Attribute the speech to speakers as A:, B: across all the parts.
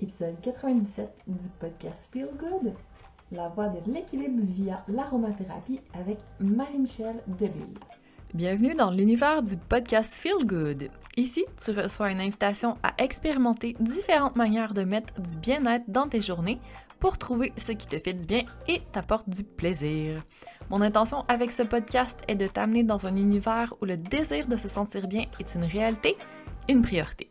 A: épisode 97 du podcast Feel Good, la voie de l'équilibre via l'aromathérapie avec Marie-Michel Delille.
B: Bienvenue dans l'univers du podcast Feel Good. Ici, tu reçois une invitation à expérimenter différentes manières de mettre du bien-être dans tes journées pour trouver ce qui te fait du bien et t'apporte du plaisir. Mon intention avec ce podcast est de t'amener dans un univers où le désir de se sentir bien est une réalité, une priorité.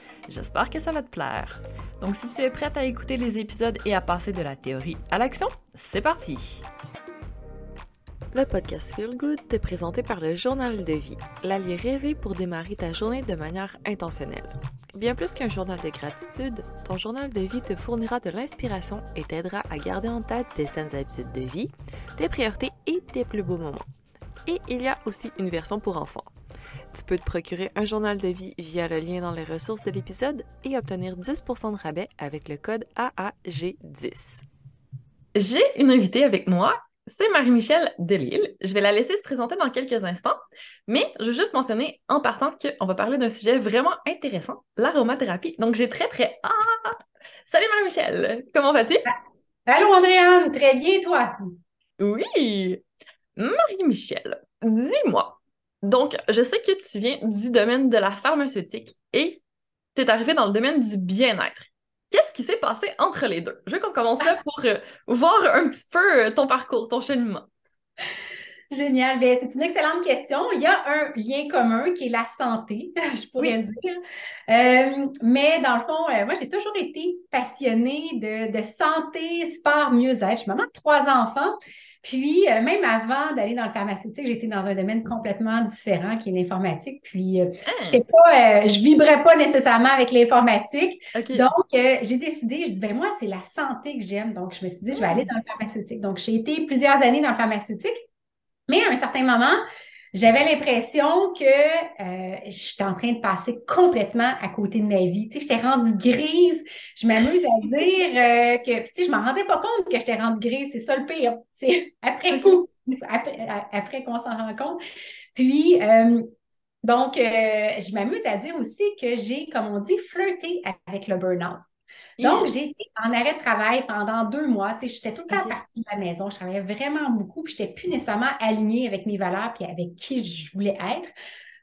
B: J'espère que ça va te plaire. Donc si tu es prête à écouter les épisodes et à passer de la théorie à l'action, c'est parti! Le podcast Feel Good est présenté par le Journal de vie, l'allié rêvé pour démarrer ta journée de manière intentionnelle. Bien plus qu'un journal de gratitude, ton journal de vie te fournira de l'inspiration et t'aidera à garder en tête tes saines habitudes de vie, tes priorités et tes plus beaux moments. Et il y a aussi une version pour enfants. Tu peux te procurer un journal de vie via le lien dans les ressources de l'épisode et obtenir 10% de rabais avec le code AAG10. J'ai une invitée avec moi, c'est Marie-Michel Delille. Je vais la laisser se présenter dans quelques instants, mais je veux juste mentionner en partant qu'on va parler d'un sujet vraiment intéressant, l'aromathérapie. Donc j'ai très très hâte. Salut Marie-Michel, comment vas-tu?
C: Allô Andréane, très bien toi?
B: Oui. Marie-Michel, dis-moi, donc, je sais que tu viens du domaine de la pharmaceutique et tu es arrivé dans le domaine du bien-être. Qu'est-ce qui s'est passé entre les deux? Je veux qu'on commence là pour euh, voir un petit peu euh, ton parcours, ton cheminement.
C: Génial. Bien, c'est une excellente question. Il y a un lien commun qui est la santé, je pourrais dire. Euh, mais dans le fond, moi, j'ai toujours été passionnée de, de santé, sport, mieux-être. Je suis maman de trois enfants. Puis, euh, même avant d'aller dans le pharmaceutique, j'étais dans un domaine complètement différent qui est l'informatique. Puis, euh, ah. pas, euh, je vibrais pas nécessairement avec l'informatique. Donc, j'ai décidé, je dis, ben moi, c'est la santé que j'aime. Donc, je me suis dit, je vais aller ah. dans le pharmaceutique. Donc, j'ai été plusieurs années dans le pharmaceutique. Mais à un certain moment, j'avais l'impression que euh, j'étais en train de passer complètement à côté de ma vie. Tu sais, j'étais rendue grise. Je m'amuse à dire euh, que, tu sais, je m'en rendais pas compte que j'étais rendue grise. C'est ça le pire. C'est après coup, après, qu'on s'en rend compte. Puis, euh, donc, je m'amuse à dire aussi que j'ai, comme on dit, flirté avec le burn-out. Donc, j'ai été en arrêt de travail pendant deux mois. Tu sais, j'étais tout le temps partie de la maison. Je travaillais vraiment beaucoup, puis je n'étais plus nécessairement alignée avec mes valeurs puis avec qui je voulais être.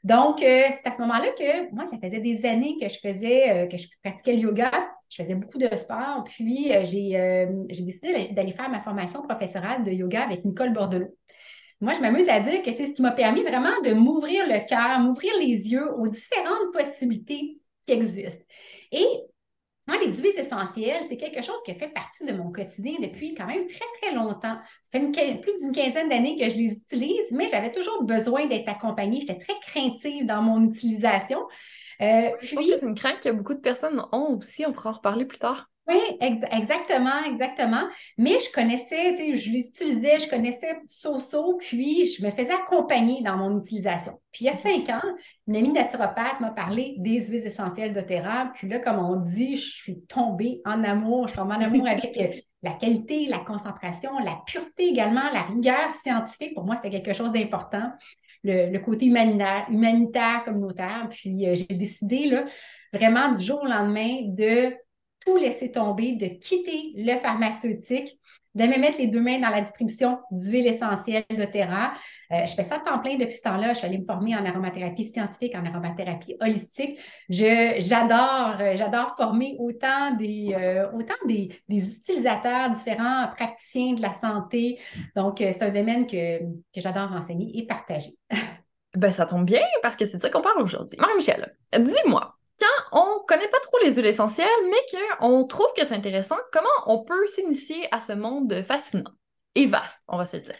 C: Donc, euh, c'est à ce moment-là que moi, ça faisait des années que je faisais, euh, que je pratiquais le yoga. Je faisais beaucoup de sport. Puis, euh, j'ai décidé d'aller faire ma formation professorale de yoga avec Nicole Bordelot. Moi, je m'amuse à dire que c'est ce qui m'a permis vraiment de m'ouvrir le cœur, m'ouvrir les yeux aux différentes possibilités qui existent. Et moi, les huiles essentielles, c'est quelque chose qui fait partie de mon quotidien depuis quand même très, très longtemps. Ça fait plus d'une quinzaine d'années que je les utilise, mais j'avais toujours besoin d'être accompagnée. J'étais très craintive dans mon utilisation.
B: Euh, je pense que c'est une crainte que beaucoup de personnes ont aussi. On pourra en reparler plus tard.
C: Oui, exactement, exactement. Mais je connaissais, tu sais, je les utilisais, je connaissais so-so, puis je me faisais accompagner dans mon utilisation. Puis il y a cinq ans, une amie naturopathe m'a parlé des huiles essentielles d'érable. Puis là, comme on dit, je suis tombée en amour. Je suis tombée en amour avec euh, la qualité, la concentration, la pureté également, la rigueur scientifique. Pour moi, c'est quelque chose d'important. Le, côté humanitaire, humanitaire, communautaire. Puis euh, j'ai décidé, là, vraiment du jour au lendemain de tout laisser tomber, de quitter le pharmaceutique, de me mettre les deux mains dans la distribution d'huile essentielle de Terra. Euh, je fais ça temps plein depuis ce temps-là. Je suis allée me former en aromathérapie scientifique, en aromathérapie holistique. j'adore, euh, j'adore former autant des, euh, autant des, utilisateurs différents, praticiens de la santé. Donc, c'est un domaine que, que j'adore enseigner et partager.
B: ben, ça tombe bien parce que c'est de ça qu'on parle aujourd'hui. Marie-Michel, dis-moi, quand on connaît pas trop les huiles essentielles, mais qu'on trouve que c'est intéressant, comment on peut s'initier à ce monde fascinant et vaste, on va se dire?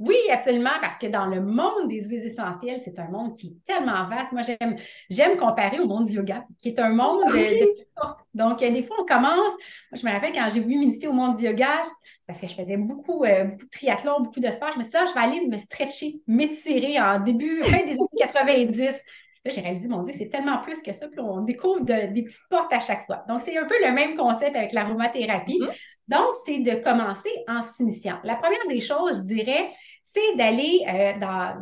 C: Oui, absolument, parce que dans le monde des huiles essentielles, c'est un monde qui est tellement vaste. Moi, j'aime, j'aime comparer au monde du yoga, qui est un monde de, petites portes. Donc, euh, des fois, on commence. Moi, je me rappelle quand j'ai voulu m'initier au monde du yoga, c'est parce que je faisais beaucoup, euh, beaucoup de triathlon, beaucoup de sport. Je me suis dit, ah, je vais aller me stretcher, m'étirer en début, fin des années 90. Là, j'ai réalisé, mon Dieu, c'est tellement plus que ça. Puis on découvre des petites portes à chaque fois. Donc, c'est un peu le même concept avec l'aromathérapie. Mm-hmm. Donc, c'est de commencer en s'initiant. La première des choses, je dirais, c'est d'aller euh,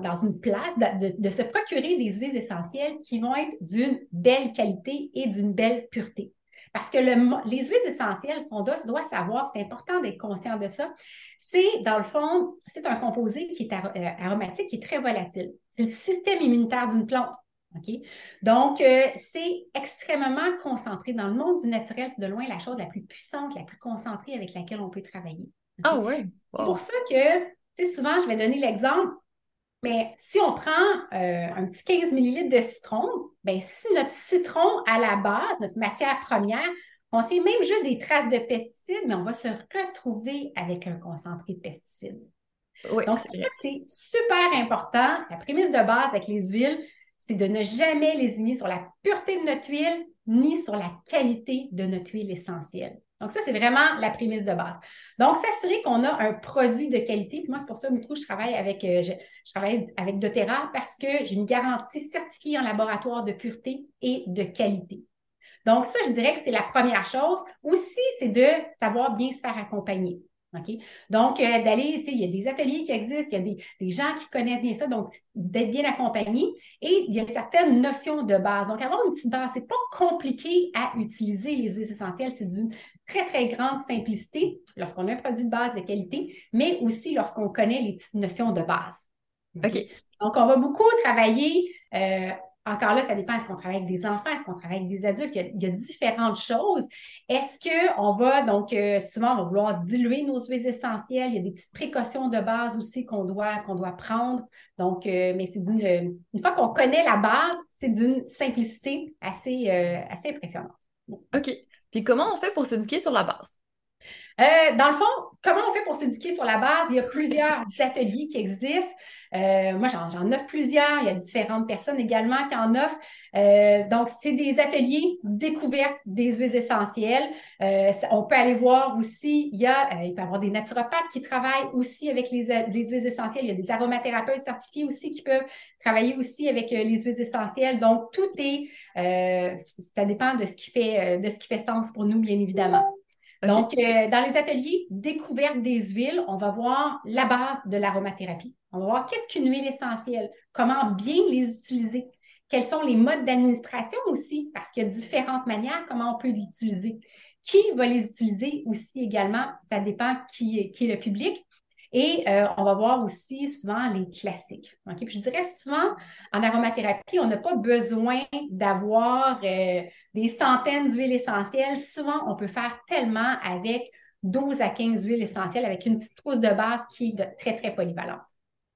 C: dans, une place, de, se procurer des huiles essentielles qui vont être d'une belle qualité et d'une belle pureté. Parce que les huiles essentielles, ce qu'on doit, doit savoir, c'est important d'être conscient de ça, c'est dans le fond, c'est un composé qui est euh, aromatique, qui est très volatile. C'est le système immunitaire d'une plante. Donc, euh, c'est extrêmement concentré. Dans le monde du naturel, c'est de loin la chose la plus puissante, la plus concentrée avec laquelle on peut travailler.
B: Ah oui?
C: C'est pour ça que, tu sais, souvent, je vais donner l'exemple, mais si on prend euh, un petit 15 ml de citron, bien, si notre citron à la base, notre matière première, contient même juste des traces de pesticides, mais on va se retrouver avec un concentré de pesticides. Oui, Donc, c'est super important. La prémisse de base avec les huiles, c'est de ne jamais lésigner sur la pureté de notre huile ni sur la qualité de notre huile essentielle. Donc, ça, c'est vraiment la prémisse de base. Donc, s'assurer qu'on a un produit de qualité. Puis moi, c'est pour ça, que je travaille avec, euh, je, travaille avec doTERRA parce que j'ai une garantie certifiée en laboratoire de pureté et de qualité. Donc, ça, je dirais que c'est la première chose. Aussi, c'est de savoir bien se faire accompagner. Donc, euh, d'aller, il y a des ateliers qui existent, il y a des, gens qui connaissent bien ça, donc d'être bien accompagné. Et il y a certaines notions de base. Donc, avoir une petite base, ce n'est pas compliqué à utiliser les huiles essentielles, c'est d'une très, très grande simplicité lorsqu'on a un produit de base de qualité, mais aussi lorsqu'on connaît les petites notions de base.
B: OK.
C: Donc, on va beaucoup travailler euh, encore là, ça dépend, est-ce qu'on travaille avec des enfants, est-ce qu'on travaille avec des adultes? Il y a, différentes choses. Est-ce qu'on va, donc, euh, souvent, on va vouloir diluer nos huiles essentielles? Il y a des petites précautions de base aussi qu'on doit, qu'on doit prendre. Donc, euh, mais c'est d'une, euh, une fois qu'on connaît la base, c'est d'une simplicité assez, assez impressionnante.
B: OK. Puis comment on fait pour s'éduquer sur la base?
C: dans le fond, comment on fait pour s'éduquer sur la base? Il y a plusieurs ateliers qui existent. Euh, moi, j'en offre plusieurs. Il y a différentes personnes également qui en offrent. Euh, donc, c'est des ateliers découvertes des huiles essentielles. Euh, on peut aller voir aussi, il y a, il peut y avoir des naturopathes qui travaillent aussi avec les, huiles essentielles. Il y a des aromathérapeutes certifiés aussi qui peuvent travailler aussi avec les huiles essentielles. Donc, tout est, ça dépend de ce qui fait, de ce qui fait sens pour nous, bien évidemment. Donc, dans les ateliers découvertes des huiles, on va voir la base de l'aromathérapie. On va voir qu'est-ce qu'une huile essentielle, comment bien les utiliser, quels sont les modes d'administration aussi, parce qu'il y a différentes manières comment on peut l'utiliser. Qui va les utiliser aussi également, ça dépend qui, est le public. Et euh, on va voir aussi souvent les classiques. Je dirais souvent, en aromathérapie, on n'a pas besoin d'avoir euh, des centaines d'huiles essentielles. Souvent, on peut faire tellement avec 12 à 15 huiles essentielles avec une petite trousse de base qui est très, très polyvalente.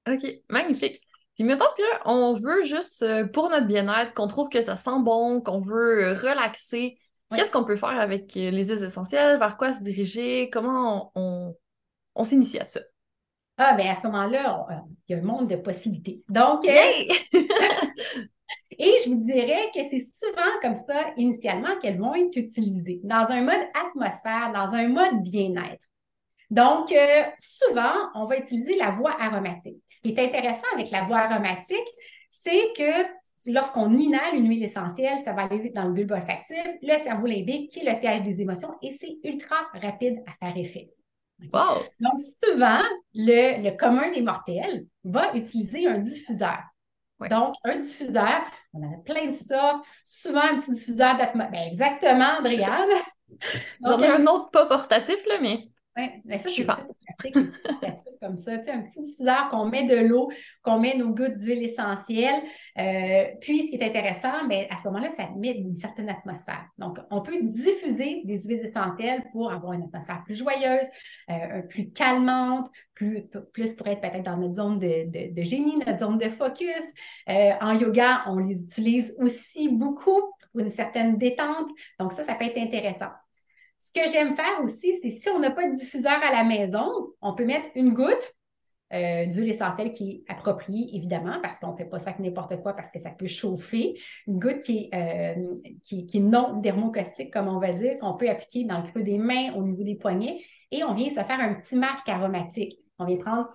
B: OK, magnifique. Puis mettons qu'on veut juste euh, pour notre bien-être, qu'on trouve que ça sent bon, qu'on veut euh, relaxer, qu'est-ce qu'on peut faire avec euh, les huiles essentielles? Vers quoi se diriger? Comment on, s'initie à ça?
C: Ah, bien à ce moment-là, il y a un monde de possibilités. Donc,
B: et
C: je vous dirais que c'est souvent comme ça, initialement, qu'elles vont être utilisées dans un mode atmosphère, dans un mode bien-être. Donc, euh, souvent, on va utiliser la voie aromatique. Ce qui est intéressant avec la voie aromatique, c'est que lorsqu'on inhale une huile essentielle, ça va aller dans le bulbe olfactif, le cerveau limbique, qui est le siège des émotions, et c'est ultra rapide à faire effet. Donc, souvent, le, commun des mortels va utiliser un diffuseur. Donc, un diffuseur, on a plein de ça, souvent un petit diffuseur d'atmosphère. Ben, exactement, Adriane.
B: J'en ai un autre pas portatif, là, mais.
C: Oui, mais ça, c'est pratique, comme ça. Tu sais, un petit diffuseur qu'on met de l'eau, qu'on met nos gouttes d'huile essentielle. Euh, puis, ce qui est intéressant, mais ben, à ce moment-là, ça met une certaine atmosphère. Donc, on peut diffuser des huiles essentielles pour avoir une atmosphère plus joyeuse, euh, plus calmante, plus, plus pour être peut-être dans notre zone de, de, génie, notre zone de focus. Euh, en yoga, on les utilise aussi beaucoup pour une certaine détente. Donc, ça, ça peut être intéressant. Ce que j'aime faire aussi, c'est si on n'a pas de diffuseur à la maison, on peut mettre une goutte euh, d'huile essentielle qui est appropriée, évidemment, parce qu'on ne fait pas ça avec n'importe quoi, parce que ça peut chauffer. Une goutte qui est, euh, qui, qui est non dermocaustique, comme on va dire, qu'on peut appliquer dans le creux des mains, au niveau des poignets, et on vient se faire un petit masque aromatique. On vient prendre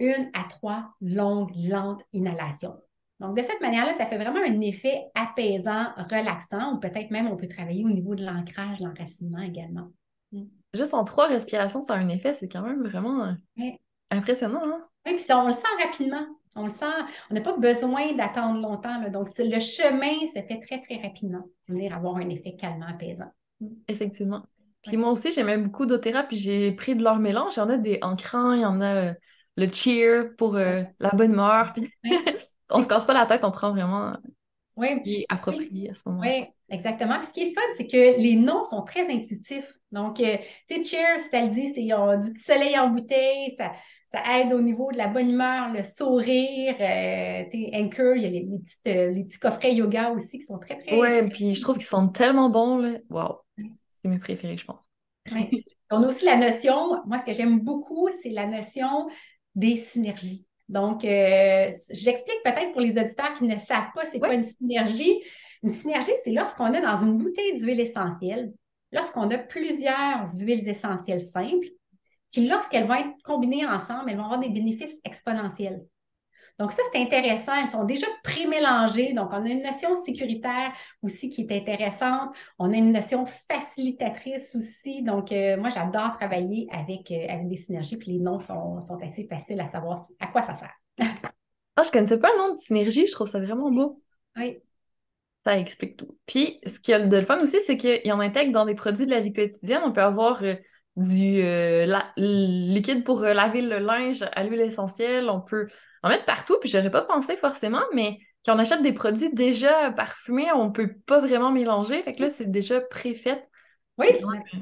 C: une à trois longues, lentes inhalations. Donc, de cette manière-là, ça fait vraiment un effet apaisant, relaxant, ou peut-être même on peut travailler au niveau de l'ancrage, l'enracinement également.
B: Mm. Juste en trois respirations, ça a un effet, c'est quand même vraiment euh, impressionnant. Hein?
C: Oui, puis on le sent rapidement. On le sent, on n'a pas besoin d'attendre longtemps. Donc, le chemin se fait très, très rapidement pour venir avoir un effet calmant, apaisant.
B: Mm. Effectivement. Puis moi aussi, j'aimais beaucoup doTERRA, puis j'ai pris de leur mélange. Il y en a des ancrants, il y en a euh, le cheer pour euh, la bonne humeur. Puis on se casse pas la tête, on prend vraiment
C: oui.
B: ce qui est approprié à ce moment-là.
C: Oui, exactement. Puis ce qui est le fun, c'est que les noms sont très intuitifs. Donc, euh, tu sais, cheers, ça le dit, c'est du petit soleil en bouteille, ça, ça aide au niveau de la bonne humeur, le sourire. Euh, tu sais, Anchor, il y a les, euh, les, petits coffrets yoga aussi qui sont très, très.
B: Oui, puis je trouve qu'ils sont tellement bons. Là. Wow, c'est mes préférés, je pense.
C: On a aussi la notion, moi, ce que j'aime beaucoup, c'est la notion des synergies. Donc, euh, j'explique peut-être pour les auditeurs qui ne savent pas c'est quoi une synergie. Une synergie, c'est lorsqu'on est dans une bouteille d'huile essentielle, lorsqu'on a plusieurs huiles essentielles simples, qui, lorsqu'elles vont être combinées ensemble, elles vont avoir des bénéfices exponentiels. Donc, ça, c'est intéressant. Elles sont déjà pré-mélangées. Donc, on a une notion sécuritaire aussi qui est intéressante. On a une notion facilitatrice aussi. Donc, euh, moi, j'adore travailler avec, euh, avec des synergies. Puis les noms sont, assez faciles à savoir à quoi ça sert.
B: ah, je connaissais pas le nom de synergie. Je trouve ça vraiment beau.
C: Oui.
B: Ça explique tout. Puis, ce qui y a de le fun aussi, c'est qu'il en intègre dans des produits de la vie quotidienne. On peut avoir euh, du liquide pour laver le linge à l'huile essentielle. On peut en mettre partout, puis j'aurais pas pensé forcément, mais quand on achète des produits déjà parfumés, on peut pas vraiment mélanger. Fait que là, c'est déjà préfait.
C: Oui.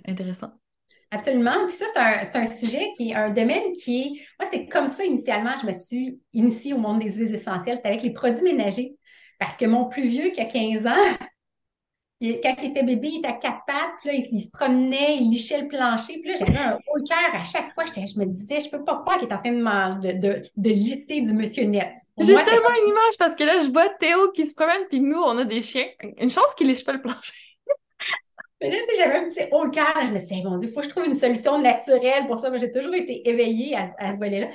B: intéressant.
C: Absolument. Puis ça, c'est un, sujet qui est un domaine qui est. Moi, c'est comme ça, initialement, je me suis initiée au monde des huiles essentielles. C'est avec les produits ménagers. Parce que mon plus vieux, qui a 15 ans, quand il était bébé, il était à quatre pattes, puis là, il, se promenait, il lichait le plancher, puis là, j'avais un haut cœur à chaque fois. Je me disais, je peux pas croire qu'il est en train de, de, de, du monsieur net.
B: J'ai tellement une image parce que là, je vois Théo qui se promène, puis nous, on a des chiens. Une chance qu'il liche pas le plancher.
C: Mais là, j'avais un petit haut cœur. Je me disais, mon Dieu, il faut que je trouve une solution naturelle pour ça. Moi, j'ai toujours été éveillée à, à ce volet-là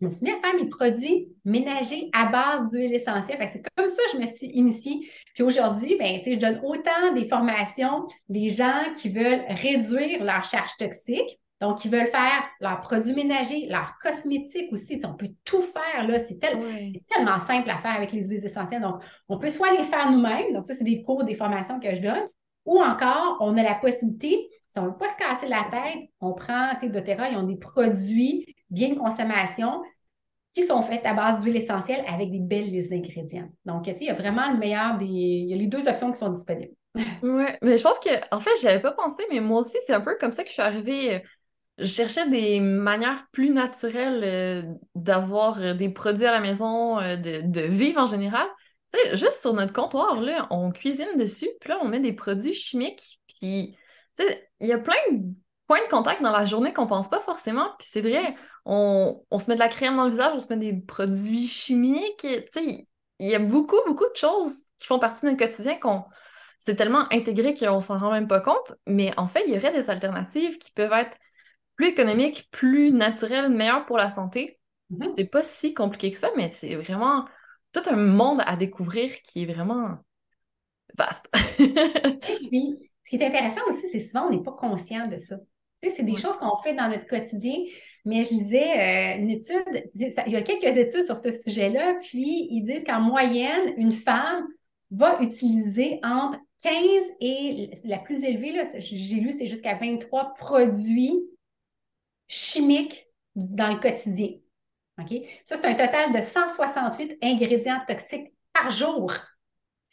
C: je me suis mis à faire mes produits ménagers à base d'huile essentielle. C'est comme ça que je me suis initiée. Puis aujourd'hui, ben, je donne autant des formations, les gens qui veulent réduire leur charge toxique, donc qui veulent faire leurs produits ménagers, leurs cosmétiques aussi. on peut tout faire, là. C'est tellement simple à faire avec les huiles essentielles. Donc, on peut soit les faire nous-mêmes, donc ça, c'est des cours, des formations que je donne, ou encore, on a la possibilité, si on ne veut pas se casser la tête, on prend, tu sais, doTERRA, ils ont des produits bien de consommation qui sont faits à base d'huile essentielle avec des belles listes d'ingrédients. Donc, tu sais, il y a vraiment le meilleur des... Il y a les deux options qui sont disponibles.
B: oui, mais je pense que, en fait, je avais pas pensé, mais moi aussi, c'est un peu comme ça que je suis arrivée. Euh, je cherchais des manières plus naturelles euh, d'avoir euh, des produits à la maison, de, de vivre en général. Tu sais, juste sur notre comptoir, là, on cuisine dessus, puis là, on met des produits chimiques, puis, tu sais, il y a plein de points de contact dans la journée qu'on pense pas forcément. Puis c'est vrai, on, se met de la crème dans le visage, on se met des produits chimiques. Tu sais, il y a beaucoup, beaucoup de choses qui font partie de notre quotidien qu'on c'est tellement intégré qu'on s'en rend même pas compte. Mais en fait, il y aurait des alternatives qui peuvent être plus économiques, plus naturelles, meilleures pour la santé. Mm-hmm. C'est pas si compliqué que ça, mais c'est vraiment tout un monde à découvrir qui est vraiment vaste.
C: oui. Ce qui est intéressant aussi, c'est souvent on n'est pas conscient de ça c'est des choses qu'on fait dans notre quotidien. Mais je lisais euh, une étude, il y a quelques études sur ce sujet-là, puis ils disent qu'en moyenne, une femme va utiliser entre 15 et la plus élevée, j'ai lu, c'est jusqu'à 23 produits chimiques dans le quotidien. Ça, c'est un total de 168 ingrédients toxiques par jour.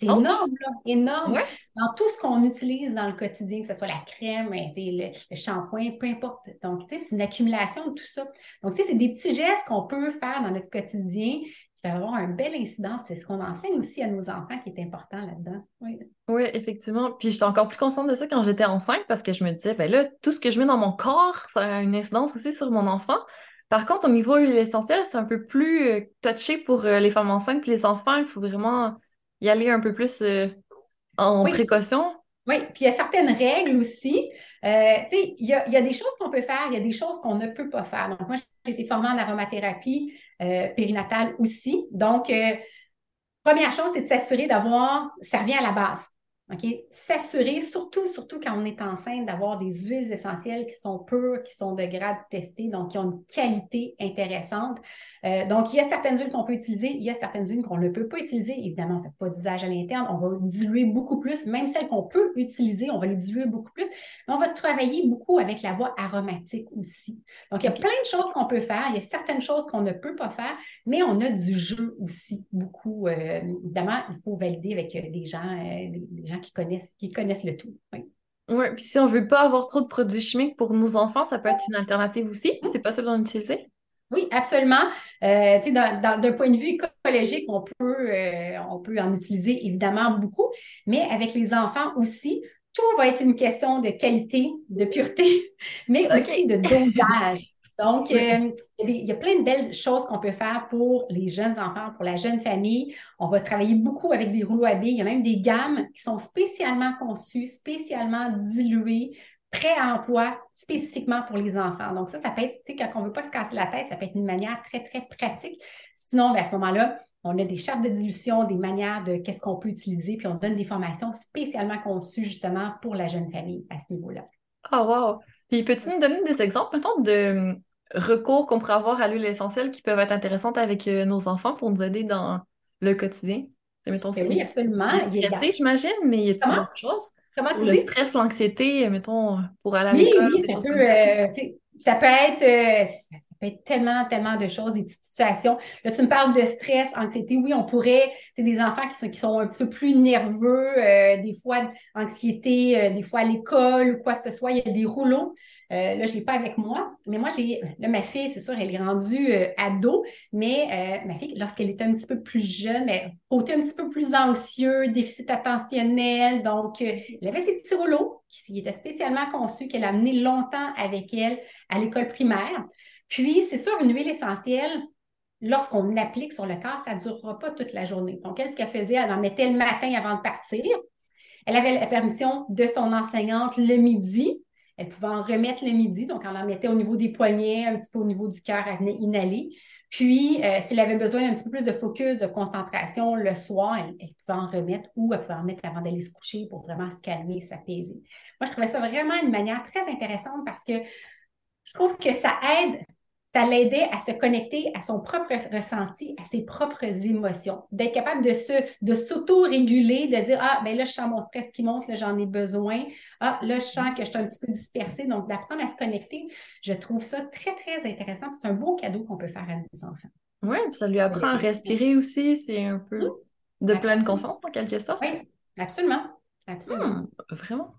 C: C'est énorme, là, énorme. Dans tout ce qu'on utilise dans le quotidien, que ce soit la crème, le, le shampoing, peu importe. Donc, tu sais, c'est une accumulation de tout ça. Donc, tu sais, c'est des petits gestes qu'on peut faire dans notre quotidien qui peuvent avoir un bel incidence. C'est ce qu'on enseigne aussi à nos enfants qui est important là-dedans. Oui.
B: oui, effectivement. Puis, j'étais encore plus consciente de ça quand j'étais enceinte parce que je me disais, ben là, tout ce que je mets dans mon corps, ça a une incidence aussi sur mon enfant. Par contre, au niveau de l'essentiel, c'est un peu plus euh, touché pour euh, les femmes enceintes et les enfants. Il faut vraiment y aller un peu plus euh, en précaution.
C: Oui, puis il y a certaines règles aussi. tu sais, il y a, des choses qu'on peut faire, il y a des choses qu'on ne peut pas faire. Donc, moi, j'ai été formée en aromathérapie périnatale aussi. Donc, première chose, c'est de s'assurer d'avoir, ça revient à la base. OK? S'assurer, surtout, surtout quand on est enceinte, d'avoir des huiles essentielles qui sont pures, qui sont de grade testé, donc qui ont une qualité intéressante. Euh, donc, il y a certaines huiles qu'on peut utiliser, il y a certaines huiles qu'on ne peut pas utiliser. Évidemment, on ne fait pas d'usage à l'interne, on va diluer beaucoup plus. Même celles qu'on peut utiliser, on va les diluer beaucoup plus. Mais on va travailler beaucoup avec la voie aromatique aussi. Donc, il y a plein de choses qu'on peut faire, il y a certaines choses qu'on ne peut pas faire, mais on a du jeu aussi, beaucoup. Euh, évidemment, il faut valider avec des gens, euh, des gens qui connaissent, qui connaissent le tout. Oui.
B: Oui, puis si on ne veut pas avoir trop de produits chimiques pour nos enfants, ça peut être une alternative aussi. C'est possible d'en utiliser?
C: Oui, absolument. Euh, d'un point de vue écologique, on peut, euh, on peut en utiliser évidemment beaucoup, mais avec les enfants aussi, tout va être une question de qualité, de pureté, mais aussi de dosage. Donc, euh, il y a plein de belles choses qu'on peut faire pour les jeunes enfants, pour la jeune famille. On va travailler beaucoup avec des rouleaux à billes. Il y a même des gammes qui sont spécialement conçues, spécialement diluées, prêts à emploi spécifiquement pour les enfants. Donc, ça, ça peut être, tu sais, quand on ne veut pas se casser la tête, ça peut être une manière très, très pratique. Sinon, ben, à ce moment-là, on a des chartes de dilution, des manières de qu'est-ce qu'on peut utiliser, puis on donne des formations spécialement conçues justement pour la jeune famille à ce niveau-là.
B: Oh, wow! Puis peux-tu nous donner des exemples, mettons, de hum, recours qu'on pourrait avoir à l'huile essentielle qui peuvent être intéressantes avec euh, nos enfants pour nous aider dans le quotidien?
C: Mettons, ben oui, absolument.
B: Stressé, j'imagine, mais y a-t-il d'autres choses?
C: Comment tu
B: le stress, l'anxiété, mettons, pour aller à l'école.
C: Oui, ça, peut, euh, ça peut être euh, ça tellement, tellement de choses, des petites situations. Là, tu me parles de stress, anxiété. Oui, on pourrait, c'est des enfants qui sont, qui sont un petit peu plus nerveux, des fois anxiété, des fois à l'école ou quoi que ce soit. Il y a des rouleaux euh, là, je ne l'ai pas avec moi, mais moi, j'ai. Là, ma fille, c'est sûr, elle est rendue euh, ado, mais euh, ma fille, lorsqu'elle était un petit peu plus jeune, elle côté un petit peu plus anxieux, déficit attentionnel. Donc, elle avait ses petits rouleaux qui étaient spécialement conçus, qu'elle a amené longtemps avec elle à l'école primaire. Puis, c'est sûr, une huile essentielle, lorsqu'on l'applique sur le corps, ça ne durera pas toute la journée. Donc, elle, ce qu'elle faisait, elle en mettait le matin avant de partir. Elle avait la permission de son enseignante le midi. Elle pouvait en remettre le midi, donc on en mettait au niveau des poignets, un petit peu au niveau du cœur, elle venait inhaler. Puis, euh, s'il avait besoin d'un petit peu plus de focus, de concentration le soir, elle, pouvait en remettre ou elle pouvait en remettre avant d'aller se coucher pour vraiment se calmer, s'apaiser. Moi, je trouvais ça vraiment une manière très intéressante parce que je trouve que ça aide ça l'aidait à se connecter à son propre ressenti, à ses propres émotions, d'être capable de se, de s'auto-réguler, de dire ah ben là je sens mon stress qui monte, là j'en ai besoin, ah là je sens que je suis un petit peu dispersée, donc d'apprendre à se connecter, je trouve ça très très intéressant. C'est un beau cadeau qu'on peut faire à nos enfants.
B: Oui, ça lui apprend à respirer aussi, c'est un peu de pleine conscience en quelque sorte.
C: Oui, absolument, absolument.
B: Hmm, vraiment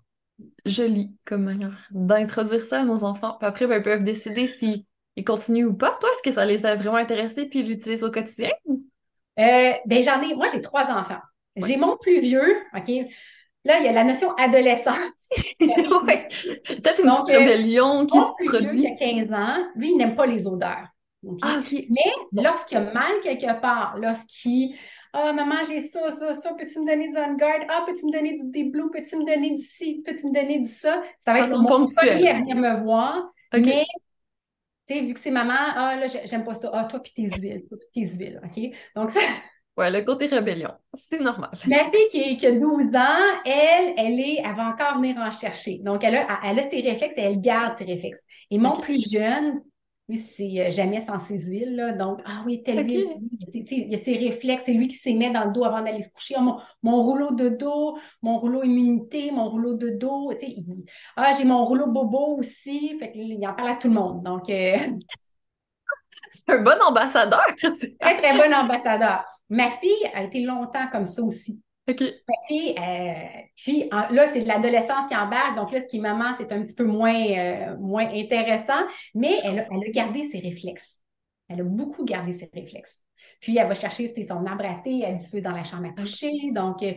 B: joli comme manière d'introduire ça à nos enfants. Puis après, ben, ils peuvent décider si ils continuent ou pas? Toi, est-ce que ça les a vraiment intéressés puis ils l'utilisent au quotidien?
C: Euh, ben, j'en ai, moi, j'ai trois enfants. J'ai mon plus vieux, OK? Là, il y a la notion adolescence.
B: oui. Peut-être une petite rébellion qui se produit.
C: il a 15 ans, lui, il n'aime pas les odeurs.
B: Ah,
C: Mais lorsqu'il a mal quelque part, lorsqu'il Ah, maman, j'ai ça, ça, ça, peux-tu me donner du on-guard? Ah, peux-tu me donner du Blue? Peux-tu me donner du ci? Peux-tu me donner du ça? Ça va être son premier à venir me voir. Mais tu sais, vu que c'est maman, ah là, j'aime pas ça. Ah, toi puis tes huiles, toi puis tes huiles, OK? Donc, ça.
B: Ouais, le côté rébellion, c'est normal.
C: Ma fille qui, a 12 ans, elle, elle est, elle va encore venir en chercher. Donc, elle a, elle a ses réflexes et elle garde ses réflexes. Et mon plus jeune, oui, c'est euh, jamais sans ses huiles. Là. Donc, ah oui, telle huile. Il y a ses réflexes. C'est lui qui s'est met dans le dos avant d'aller se coucher. Ah, mon, rouleau de dos, mon rouleau immunité, mon rouleau de dos. ah, j'ai mon rouleau bobo aussi. Fait il en parle à tout le monde. Donc, euh,
B: c'est un bon ambassadeur.
C: très, très bon ambassadeur. Ma fille a été longtemps comme ça aussi.
B: OK.
C: Puis, euh, puis là, c'est l'adolescence qui embarque. Donc là, ce qui est maman, c'est un petit peu moins, euh, moins intéressant, mais elle a, elle a, gardé ses réflexes. Elle a beaucoup gardé ses réflexes. Puis, elle va chercher son arbre à thé, elle diffuse dans la chambre à coucher. Donc, euh,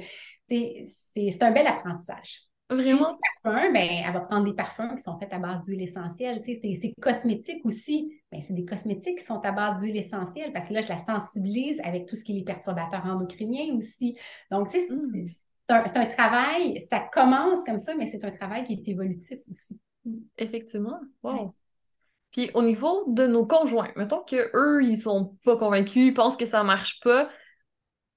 C: c'est un bel apprentissage.
B: Vraiment?
C: parfums, ben, elle va prendre des parfums qui sont faits à base d'huile essentielle. Tu sais, c'est cosmétique aussi. Ben, c'est des cosmétiques qui sont à base d'huile essentielle parce que là, je la sensibilise avec tout ce qui est les perturbateurs endocriniens aussi. Donc, tu sais, c'est hmm. un, travail, ça commence comme ça, mais c'est un travail qui est évolutif aussi.
B: Effectivement. Wow. Puis au niveau de nos conjoints, mettons qu'eux, ils sont pas convaincus, ils pensent que ça marche pas.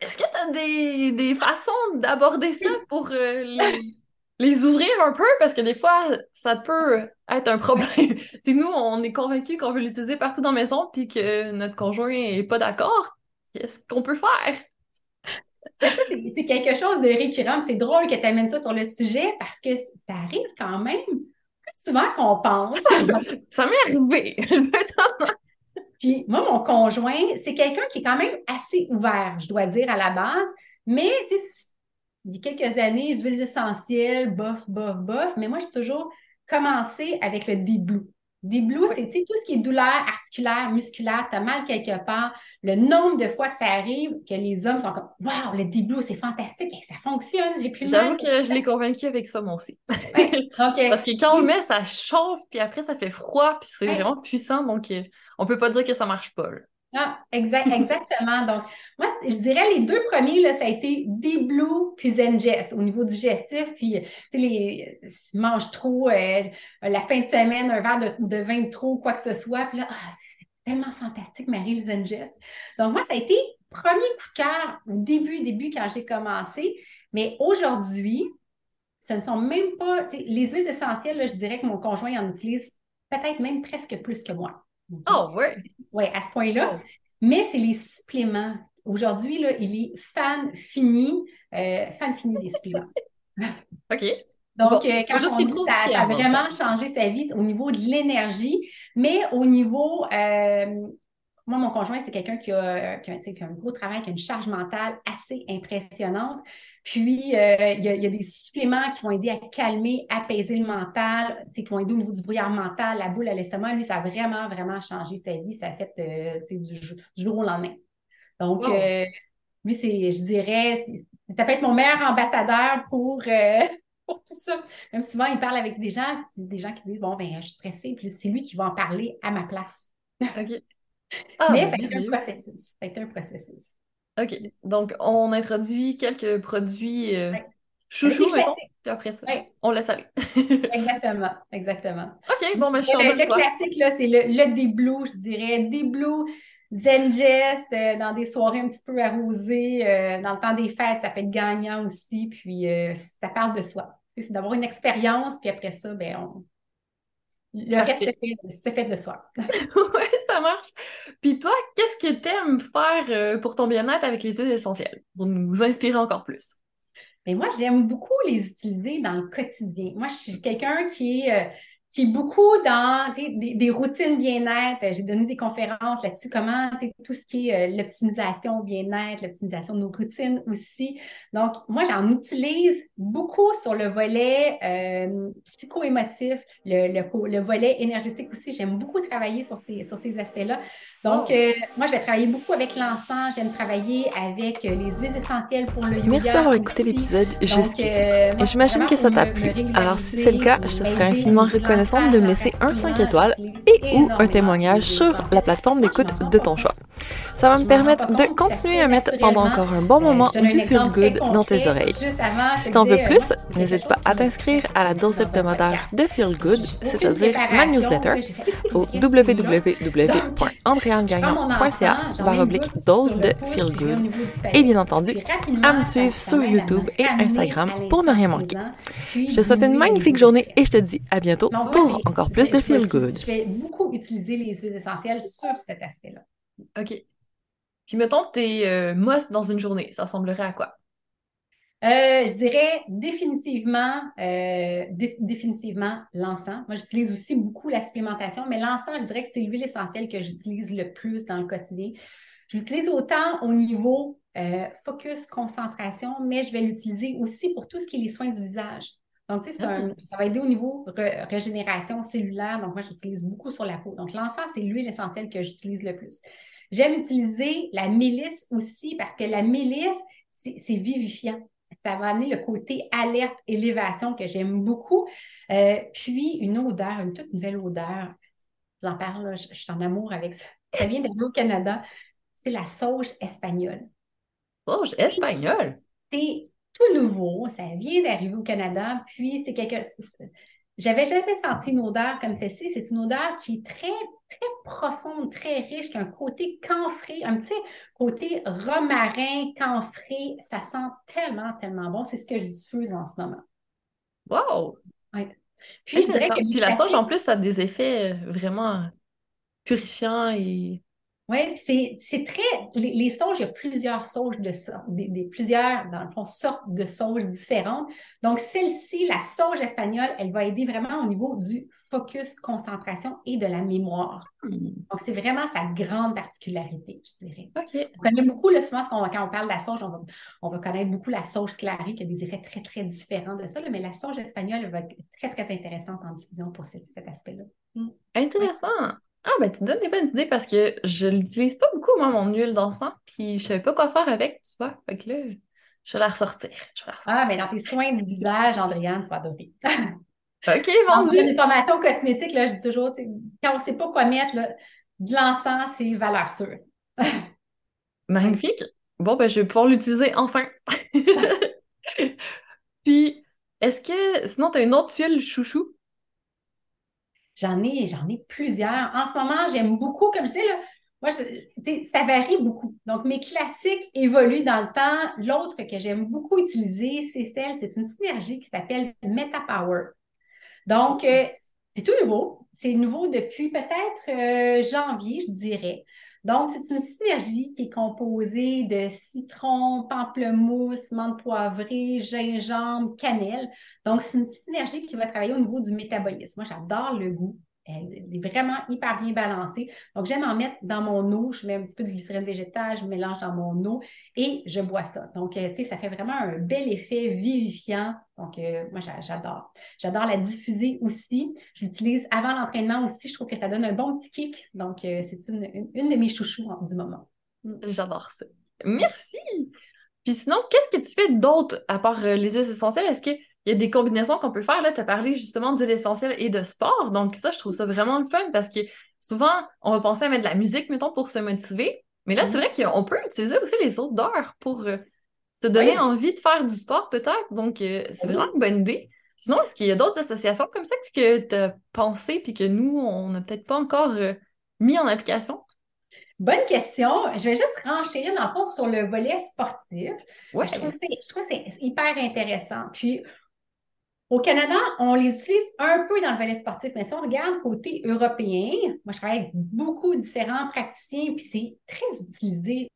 B: Est-ce que tu as des, des façons d'aborder ça pour euh, les, les ouvrir un peu parce que des fois, ça peut être un problème. si nous, on est convaincus qu'on veut l'utiliser partout dans la maison puis que notre conjoint n'est pas d'accord, qu'est-ce qu'on peut faire?
C: c'est quelque chose de récurrent. C'est drôle que tu amènes ça sur le sujet parce que ça arrive quand même plus souvent qu'on pense.
B: ça m'est arrivé.
C: puis moi, mon conjoint, c'est quelqu'un qui est quand même assez ouvert, je dois dire, à la base. Mais, tu sais, il y a quelques années, huiles essentielles, bof, bof, bof. Mais moi, j'ai toujours commencé avec le. Deep Blue, c'est tout ce qui est douleur articulaire, musculaire, tu as mal quelque part. Le nombre de fois que ça arrive, que les hommes sont comme Waouh, le Blue, c'est fantastique, ça fonctionne, j'ai plus
B: mal. J'avoue que je l'ai convaincu avec ça, moi aussi. Parce que quand on le met, ça chauffe, puis après, ça fait froid, puis c'est vraiment puissant, donc euh, on peut pas dire que ça marche pas.
C: Ah, exact, exactement. Donc, moi, je dirais les deux premiers, là, ça a été Deep Blue puis Zengest au niveau digestif. Puis, tu sais, les, mange trop euh, la fin de semaine, un verre de, vin de trop, quoi que ce soit. Puis là, ah, c'est tellement fantastique, Marie, le. Donc, moi, ça a été premier coup de cœur au début, début, quand j'ai commencé. Mais aujourd'hui, ce ne sont même pas, les huiles essentielles, là, je dirais que mon conjoint en utilise peut-être même presque plus que moi.
B: Oh, oui.
C: Oui, à ce point-là. Oh. Mais c'est les suppléments. Aujourd'hui, là, il est fan fini, euh, fan fini des suppléments.
B: OK.
C: Donc, euh, quand on dit ça, a vraiment changé sa vie au niveau de l'énergie, mais au niveau, euh, moi, mon conjoint, c'est quelqu'un qui a, qui, a, un gros travail, qui a une charge mentale assez impressionnante. Puis, euh, il, y a, des suppléments qui vont aider à calmer, apaiser le mental, qui vont aider au niveau du brouillard mental, la boule à l'estomac. Lui, ça a vraiment, vraiment changé sa vie. Ça a fait euh, du, jour au lendemain. Donc, euh, lui, c'est, je dirais, ça peut être mon meilleur ambassadeur pour, pour tout ça. Même souvent, il parle avec des gens, des gens qui disent Bon, ben, je suis stressée. Puis c'est lui qui va en parler à ma place.
B: OK.
C: Ah, Mais ça a été un processus. Ça a été un processus.
B: OK. Donc, on introduit quelques produits euh, chouchou, puis après ça, on laisse aller.
C: exactement, exactement.
B: OK, bon, ben, je
C: suis Le, le classique, là, c'est le, le des je dirais. Des blues, Zengest, euh, dans des soirées un petit peu arrosées, euh, dans le temps des fêtes, ça peut être gagnant aussi, puis ça parle de soi. C'est d'avoir une expérience, puis après ça, ben, on, le reste, c'est fait, de soi.
B: oui, ça marche. Puis toi, qu'est-ce que tu aimes faire euh, pour ton bien-être avec les huiles essentielles, pour nous inspirer encore plus?
C: Mais moi, j'aime beaucoup les utiliser dans le quotidien. Moi, je suis quelqu'un qui est, euh, qui est beaucoup dans des, des, routines bien-être. J'ai donné des conférences là-dessus, comment tout ce qui est euh, l'optimisation bien-être, l'optimisation de nos routines aussi. Donc, moi, j'en utilise beaucoup sur le volet euh, psycho-émotif, le, le, le, volet énergétique aussi. J'aime beaucoup travailler sur ces, sur ces aspects-là. Donc, oh. euh, moi, je vais travailler beaucoup avec l'encens. J'aime travailler avec les huiles essentielles pour le yoga.
B: Merci d'avoir écouté l'épisode jusqu'ici. Et j'imagine que ça t'a plu. Alors, si c'est le cas, je te serais infiniment reconnaissante de me laisser un 5 étoiles et ou un témoignage sur la plateforme d'écoute de ton choix. Ça va me permettre de continuer à mettre pendant encore un bon moment du feel good dans tes oreilles. Si t'en veux plus, n'hésite pas à t'inscrire à la dose hebdomadaire de feel good, c'est-à-dire ma newsletter, au www.andréangagnon.ca oblique dose de feel good. Et bien entendu, à me suivre sur YouTube et Instagram pour ne rien manquer. Je te souhaite une magnifique journée et je te dis à bientôt pour encore plus de feel good.
C: Je vais beaucoup utiliser les huiles essentielles sur cet aspect-là.
B: OK. Puis mettons tes euh, must dans une journée, ça ressemblerait à quoi?
C: Euh, je dirais définitivement, euh, définitivement l'encens. Moi, j'utilise aussi beaucoup la supplémentation, mais l'encens, je dirais que c'est l'huile essentielle que j'utilise le plus dans le quotidien. Je l'utilise autant au niveau focus, concentration, mais je vais l'utiliser aussi pour tout ce qui est les soins du visage. Donc, tu sais, ah. ça va aider au niveau régénération cellulaire. Donc, moi, j'utilise beaucoup sur la peau. Donc, l'encens, c'est l'huile essentielle que j'utilise le plus. J'aime utiliser la mélisse aussi parce que la mélisse, c'est vivifiant. Ça va amener le côté alerte, élévation que j'aime beaucoup. Euh, puis une odeur, une toute nouvelle odeur. Je vous en parle, je, suis en amour avec ça. Ça vient d'arriver au Canada. C'est la sauge espagnole.
B: Sauge espagnole?
C: C'est tout nouveau. Ça vient d'arriver au Canada. Puis c'est quelque j'avais jamais senti une odeur comme celle-ci. C'est une odeur qui est très, très profonde, très riche, qui a un côté camphré, un petit côté romarin, camphré. Ça sent tellement, tellement bon. C'est ce que je diffuse en ce moment.
B: Wow!
C: Puis,
B: je dirais que Puis la sauge, en plus, ça a des effets euh, vraiment purifiants et
C: oui, c'est très. Les, sauges, il y a plusieurs sauges de des, plusieurs, dans le fond, sortes de sauges différentes. Donc, celle-ci, la sauge espagnole, elle va aider vraiment au niveau du focus, concentration et de la mémoire. Hmm. Donc, c'est vraiment sa grande particularité, je dirais.
B: OK.
C: On connaît beaucoup, le souvent, quand on parle de la sauge, on va, connaître beaucoup la sauge clarée qui a des effets très, très différents de ça, mais la sauge espagnole va être très, très intéressante en diffusion pour cet, aspect-là.
B: Hmm. Intéressant. Ah, ben, tu donnes des bonnes idées parce que je l'utilise pas beaucoup, moi, mon huile d'encens, puis je savais pas quoi faire avec, tu vois. Fait que là, je vais la ressortir.
C: Ah, mais dans tes soins du visage, Andréane, tu vas adorer.
B: OK, vendu.
C: Dans une formation cosmétique, là, je dis toujours, quand on sait pas quoi mettre, là, de l'encens, c'est valeur sûre.
B: Magnifique. Bon, ben, je vais pouvoir l'utiliser enfin. puis, est-ce que, sinon, tu as une autre huile chouchou?
C: J'en ai, j'en ai plusieurs. En ce moment, j'aime beaucoup, comme je sais, là, moi, ça varie beaucoup. Donc, mes classiques évoluent dans le temps. L'autre que j'aime beaucoup utiliser, c'est celle, c'est une synergie qui s'appelle MetaPower. Donc, euh, c'est tout nouveau. C'est nouveau depuis peut-être euh, janvier, je dirais. Donc, c'est une synergie qui est composée de citron, pamplemousse, menthe poivrée, gingembre, cannelle. Donc, c'est une synergie qui va travailler au niveau du métabolisme. Moi, j'adore le goût. Elle est vraiment hyper bien balancée. Donc, j'aime en mettre dans mon eau. Je mets un petit peu de glycérine végétale, je mélange dans mon eau et je bois ça. Donc, euh, tu sais, ça fait vraiment un bel effet vivifiant. Donc, euh, moi, j'adore. J'adore la diffuser aussi. Je l'utilise avant l'entraînement aussi. Je trouve que ça donne un bon petit kick. Donc, euh, c'est une, de mes chouchous du moment.
B: Mm. J'adore ça. Merci! Puis sinon, qu'est-ce que tu fais d'autre à part les huiles essentielles? Est-ce que il y a des combinaisons qu'on peut faire. Là, tu as parlé justement d'huile essentielle et de sport. Donc, ça, je trouve ça vraiment le fun parce que souvent, on va penser à mettre de la musique, mettons, pour se motiver. Mais là, c'est mhm. vrai qu'on peut utiliser aussi les odeurs pour euh, se donner envie de faire du sport, peut-être. Donc, euh, c'est vraiment une bonne idée. Sinon, est-ce qu'il y a d'autres associations comme ça que tu as pensé puis que nous, on n'a peut-être pas encore euh, mis en application?
C: Bonne question. Je vais juste renchérir dans le fond sur le volet sportif. Ouais. Je trouve que c'est hyper intéressant. Puis, au Canada, on les utilise un peu dans le volet sportif, mais si on regarde côté européen, moi je travaille avec beaucoup de différents praticiens, puis c'est très utilisé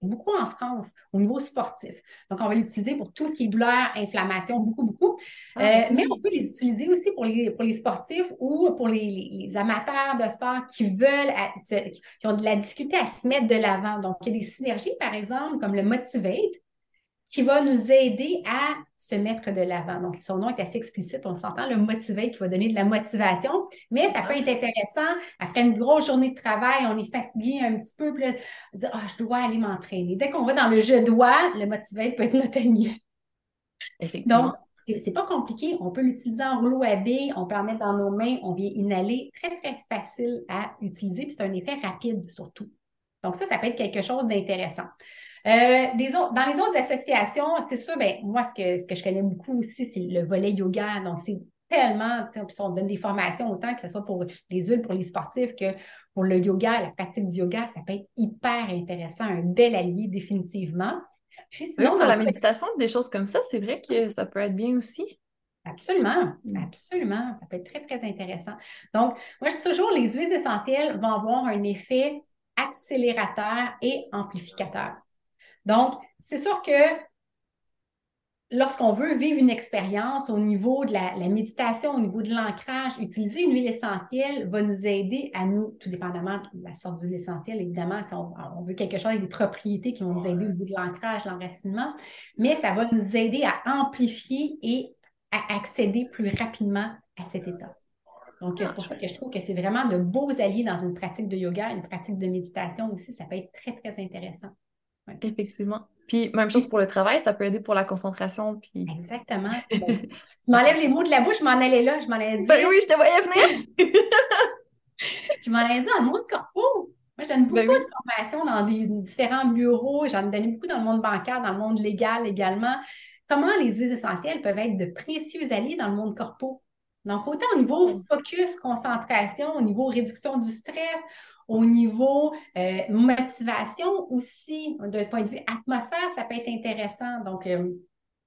C: beaucoup en France au niveau sportif. Donc, on va l'utiliser pour tout ce qui est douleur, inflammation, beaucoup, beaucoup. Ah, euh, mais on peut les utiliser aussi pour les, pour les sportifs ou pour les, amateurs de sport qui veulent, qui ont de la difficulté à se mettre de l'avant. Donc, il y a des synergies, par exemple, comme le Motivate, qui va nous aider à se mettre de l'avant. Donc, son nom est assez explicite, on s'entend, le motiver qui va donner de la motivation, mais ça peut être intéressant. Après une grosse journée de travail, on est fatigué un petit peu, puis là, dire, ah, je dois aller m'entraîner. Dès qu'on va dans le je dois, le motiver peut être notre ami.
B: Effectivement. Donc,
C: c'est pas compliqué. On peut l'utiliser en rouleau à billes, on peut en mettre dans nos mains, on vient inhaler. Très, très facile à utiliser, puis c'est un effet rapide surtout. Donc, ça, ça peut être quelque chose d'intéressant. Euh, dans les autres associations, c'est sûr, ben, moi, ce que, ce que je connais beaucoup aussi, c'est le volet yoga. Donc, c'est tellement, on donne des formations autant que ce soit pour les huiles, pour les sportifs, que pour le yoga, la pratique du yoga, ça peut être hyper intéressant, un bel allié définitivement.
B: Puis, sinon, dans la méditation, des choses comme ça, c'est vrai que ça peut être bien aussi.
C: Absolument, absolument. Ça peut être très, très intéressant. Donc, moi, je dis toujours, les huiles essentielles vont avoir un effet accélérateur et amplificateur. Donc, c'est sûr que lorsqu'on veut vivre une expérience au niveau de la, méditation, au niveau de l'ancrage, utiliser une huile essentielle va nous aider à nous, tout dépendamment de la sorte d'huile essentielle, évidemment, si on, veut quelque chose avec des propriétés qui vont nous aider au niveau de l'ancrage, l'enracinement, mais ça va nous aider à amplifier et à accéder plus rapidement à cet état. Donc, c'est pour ça que je trouve que c'est vraiment de beaux alliés dans une pratique de yoga, une pratique de méditation aussi. Ça peut être très, très intéressant.
B: Effectivement. Puis même chose pour le travail, ça peut aider pour la concentration. Puis...
C: Exactement. tu m'enlèves les mots de la bouche, je m'en allais là, je m'en allais dire.
B: Ben oui, je te voyais venir.
C: je m'en allais dire dans le monde corpo. Moi, j'aime beaucoup
B: Ben oui.
C: de formations dans des différents bureaux. J'en ai donné beaucoup dans le monde bancaire, dans le monde légal également. Comment les huiles essentielles peuvent être de précieux alliés dans le monde corpo? Donc, autant au niveau focus, concentration, au niveau réduction du stress, au niveau euh, motivation aussi, d'un point de vue atmosphère, ça peut être intéressant. Donc, euh,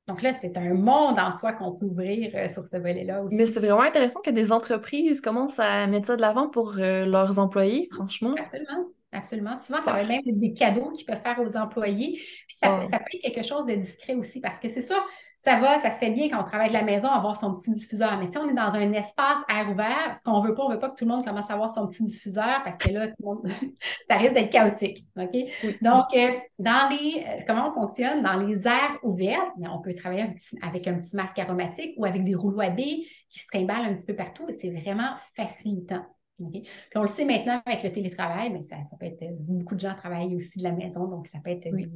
C: donc là, c'est un monde en soi qu'on peut ouvrir euh, sur ce volet-là aussi.
B: Mais c'est vraiment intéressant que des entreprises commencent à mettre ça de l'avant pour leurs employés, franchement.
C: Absolument. Absolument. Souvent, ça va même être des cadeaux qu'ils peuvent faire aux employés. Puis ça,
B: Oh.
C: ça peut être quelque chose de discret aussi parce que c'est sûr, ça va, ça se fait bien quand on travaille de la maison, avoir son petit diffuseur. Mais si on est dans un espace air ouvert, ce qu'on veut pas, on veut pas que tout le monde commence à avoir son petit diffuseur parce que là, tout le monde, ça risque d'être chaotique. OK? Donc, euh, dans les, euh, comment on fonctionne? Dans les aires ouvertes, mais on peut travailler avec un petit masque aromatique ou avec des rouleaux à billes qui se trimballent un petit peu partout et c'est vraiment facilitant. OK? Puis on le sait maintenant avec le télétravail, mais ça, ça peut être, beaucoup de gens travaillent aussi de la maison, donc ça peut être
B: Oui.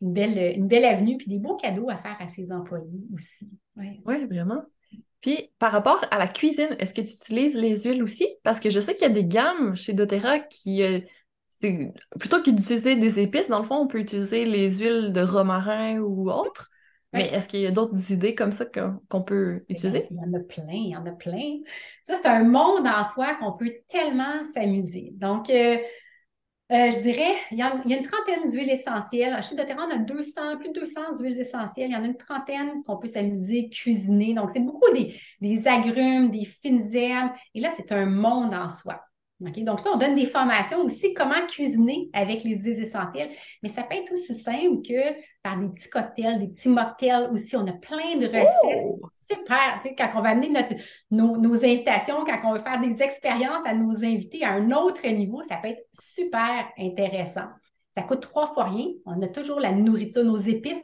C: Une, belle, une belle avenue, puis des beaux cadeaux à faire à ses employés aussi. Ouais.
B: Oui, vraiment. Puis, par rapport à la cuisine, est-ce que tu utilises les huiles aussi? Parce que je sais qu'il y a des gammes chez doTERRA qui, euh, c'est plutôt que d'utiliser des épices, dans le fond, on peut utiliser les huiles de romarin ou autres.
C: Oui.
B: Mais est-ce qu'il y a d'autres idées comme ça qu'on peut utiliser?
C: Il y en a plein, il y en a plein. Ça, c'est un monde en soi qu'on peut tellement s'amuser. Donc, euh, euh, je dirais, il y, a, il y a une trentaine d'huiles essentielles. Chez doTERRA, on a 200, plus de 200 huiles essentielles. Il y en a une trentaine qu'on peut s'amuser, cuisiner. Donc, c'est beaucoup des, des agrumes, des fines herbes. Et là, c'est un monde en soi. Donc, ça, on donne des formations aussi, comment cuisiner avec les huiles essentielles. Mais ça peut être aussi simple que par des petits cocktails, des petits mocktails aussi. On a plein de recettes
B: Oh!
C: Super. Tu sais, quand on va amener notre, nos, nos invitations, quand on veut faire des expériences à nos invités à un autre niveau, ça peut être super intéressant. Ça coûte trois fois rien. On a toujours la nourriture, nos épices.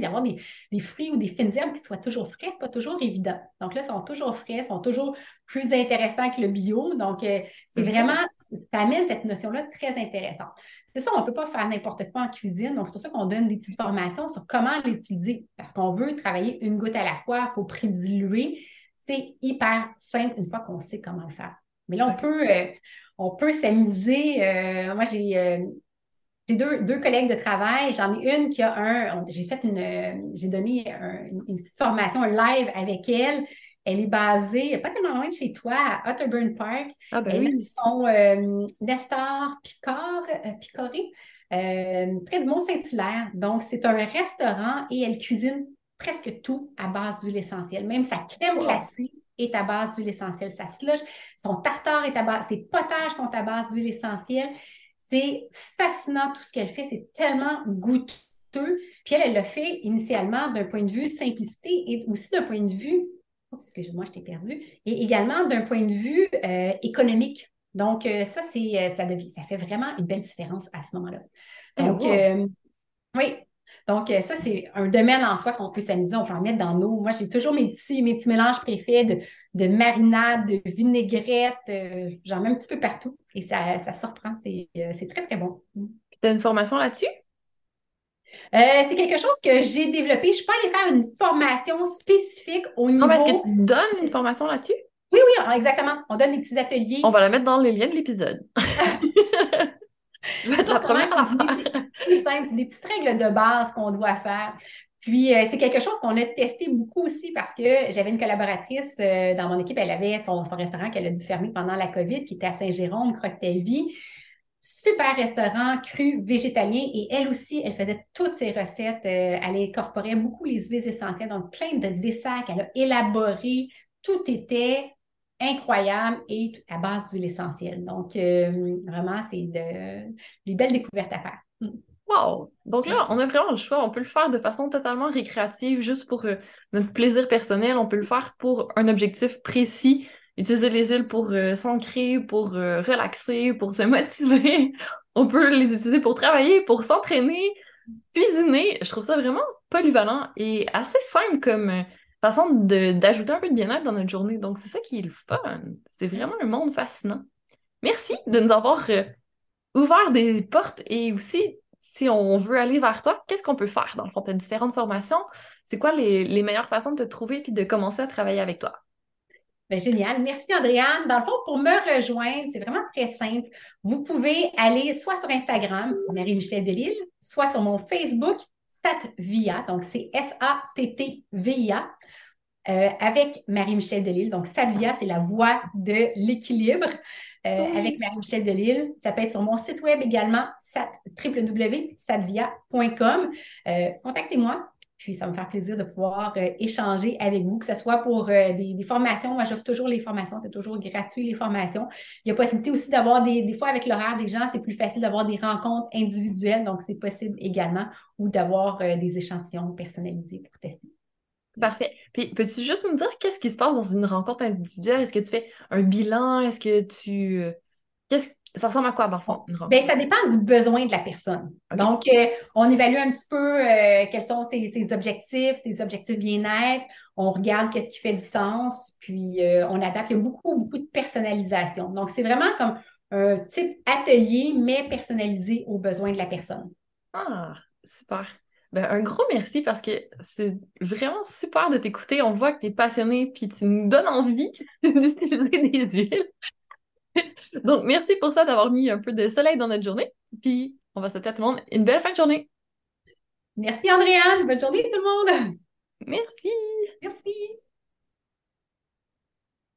C: D'avoir des, des fruits ou des fines herbes qui soient toujours frais, c'est pas toujours évident. Donc là, ils sont toujours frais, sont toujours plus intéressants que le bio. Donc, euh, c'est
B: Mhm.
C: vraiment, ça amène cette notion-là très intéressante. C'est sûr, on ne peut pas faire n'importe quoi en cuisine, donc c'est pour ça qu'on donne des petites formations sur comment l'utiliser. Parce qu'on veut travailler une goutte à la fois, il faut prédiluer. C'est hyper simple une fois qu'on sait comment le faire. Mais là, on peut, euh, on peut s'amuser. Euh, moi, j'ai j'ai deux, deux collègues de travail. J'en ai une qui a un. J'ai fait une. J'ai donné un- une, petite formation un live avec elle. Elle est basée pas tellement loin de chez toi, à Otterburn Park.
B: Ah ben oui.
C: Ils sont euh, Nestor Picard, euh, Picoré, euh, près du Mont-Saint-Hilaire. Donc, c'est un restaurant et elle cuisine presque tout à base d'huile essentielle. Même sa crème glacée est à base d'huile essentielle. Sa slush, son tartare est à base, ses potages sont à base d'huile essentielle. C'est fascinant tout ce qu'elle fait. C'est tellement goûteux. Puis elle, elle l'a fait initialement d'un point de vue simplicité et aussi d'un point de vue, oh, excuse-moi, je t'ai perdu, et également d'un point de vue euh, économique. Donc, euh, ça, c'est, euh, ça, devient- ça fait vraiment une belle différence à ce moment-là.
B: Eh,
C: Donc,
B: wow.
C: euh, oui. Donc, euh, ça, c'est un domaine en soi qu'on peut s'amuser. On peut en mettre dans nos. Moi, j'ai toujours mes petits, mes petits mélanges préfets de, de marinade, de vinaigrette. euh, J'en mets un petit peu partout et ça, ça surprend. C'est euh, très, très bon.
B: T'as une formation là-dessus?
C: Euh, c'est quelque chose que j'ai développé. Je ne suis pas allée faire une formation spécifique au niveau.
B: Est-ce que tu donnes une formation là-dessus?
C: Oui, oui, exactement. On donne des petits ateliers.
B: On va la mettre dans les liens de l'épisode. Être la première à la faire.
C: C'est simple, c'est des petites règles de base qu'on doit faire. Puis, euh, c'est quelque chose qu'on a testé beaucoup aussi parce que j'avais une collaboratrice euh, dans mon équipe, elle avait son, son restaurant qu'elle a dû fermer pendant la COVID, qui était à Saint-Jérôme, Croque-Vie. Super restaurant, cru, végétalien. Et elle aussi, elle faisait toutes ses recettes. euh, elle incorporait beaucoup les huiles essentielles, donc plein de desserts qu'elle a élaborés. Tout était incroyable et à base d'huile essentielle. Donc, euh, vraiment, c'est de, des belles découvertes à faire. Mm.
B: Wow! Donc là, on a vraiment le choix. On peut le faire de façon totalement récréative, juste pour euh, notre plaisir personnel. On peut le faire pour un objectif précis. Utiliser les huiles pour euh, s'ancrer, pour relaxer, pour se motiver. On peut les utiliser pour travailler, pour s'entraîner, cuisiner. Je trouve ça vraiment polyvalent et assez simple comme façon d'ajouter un peu de bien-être dans notre journée. Donc, c'est ça qui est le fun. C'est vraiment un monde fascinant. Merci de nous avoir euh, ouvert des portes et aussi si on veut aller vers toi, qu'est-ce qu'on peut faire? Dans le fond, tu as différentes formations. C'est quoi les, les meilleures façons de te trouver puis de commencer à travailler avec toi?
C: Ben, génial. Merci, Andréane. Dans le fond, pour me rejoindre, c'est vraiment très simple. Vous pouvez aller soit sur Instagram, Marie-Michel Delille, soit sur mon Facebook, Satvia, donc c'est S-A-T-T-V-I-A, euh, avec Marie-Michel Delille. Donc, Satvia, c'est la voie de l'équilibre. Euh, avec Marie-Michel Delille. Ça peut être sur mon site web également, www.satvia.com. Euh, contactez-moi. Puis ça me fait plaisir de pouvoir euh, échanger avec vous, que ce soit pour euh, des, formations. Moi, j'offre toujours les formations, c'est toujours gratuit les formations. Il y a possibilité aussi d'avoir des, des fois avec l'horaire des gens, c'est plus facile d'avoir des rencontres individuelles, donc c'est possible également, ou d'avoir euh, des échantillons personnalisés pour tester.
B: Parfait. Puis peux-tu juste nous dire qu'est-ce qui se passe dans une rencontre individuelle? Est-ce que tu fais un bilan? Est-ce que tu. Qu'est-ce ça ressemble à quoi, dans le fond?
C: Bien, ça dépend du besoin de la personne. Donc, euh, on évalue un petit peu euh, quels sont ses, objectifs, ses objectifs bien-être. On regarde qu'est-ce qui fait du sens, puis euh, on adapte. Il y a beaucoup, beaucoup de personnalisation. Donc, c'est vraiment comme un type atelier, mais personnalisé aux besoins de la personne.
B: Ah, super. Ben, un gros merci parce que c'est vraiment super de t'écouter. On voit que tu es passionné puis tu nous donnes envie d'utiliser des huiles. Donc, merci pour ça d'avoir mis un peu de soleil dans notre journée. Puis, on va souhaiter à tout le monde une belle fin de journée.
C: Merci, Andréane. Bonne journée, tout le monde.
B: Merci.
C: Merci.